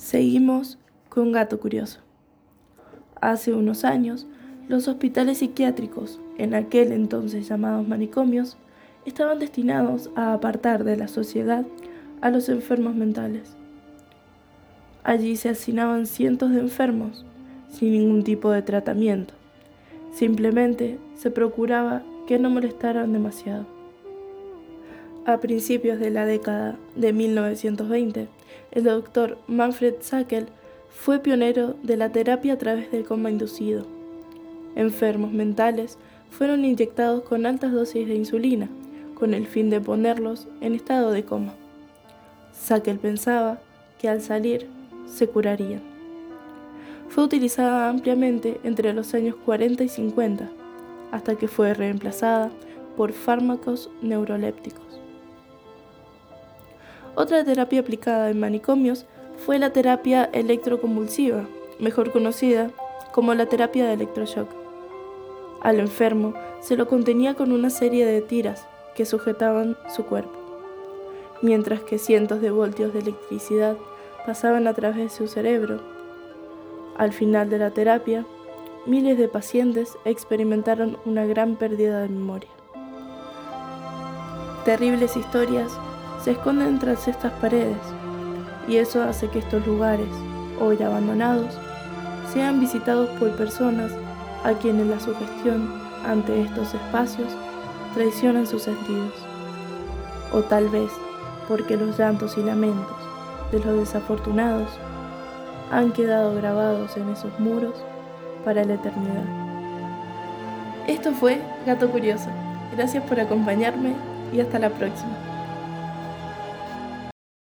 Seguimos con Gato Curioso. Hace unos años, los hospitales psiquiátricos, en aquel entonces llamados manicomios, estaban destinados a apartar de la sociedad a los enfermos mentales. Allí se hacinaban cientos de enfermos sin ningún tipo de tratamiento. Simplemente se procuraba que no molestaran demasiado. A principios de la década de 1920, el doctor Manfred Sackel fue pionero de la terapia a través del coma inducido. Enfermos mentales fueron inyectados con altas dosis de insulina, con el fin de ponerlos en estado de coma. Sackel pensaba que al salir se curarían. Fue utilizada ampliamente entre los años 40 y 50, hasta que fue reemplazada por fármacos neurolépticos. Otra terapia aplicada en manicomios fue la terapia electroconvulsiva, mejor conocida como la terapia de electroshock. Al enfermo se lo contenía con una serie de tiras que sujetaban su cuerpo, mientras que cientos de voltios de electricidad pasaban a través de su cerebro. Al final de la terapia, miles de pacientes experimentaron una gran pérdida de memoria. Terribles historias se esconden tras estas paredes y eso hace que estos lugares, hoy abandonados, sean visitados por personas a quienes la sugestión ante estos espacios traicionan sus sentidos. O tal vez porque los llantos y lamentos de los desafortunados han quedado grabados en esos muros para la eternidad. Esto fue Gato Curioso. Gracias por acompañarme y hasta la próxima.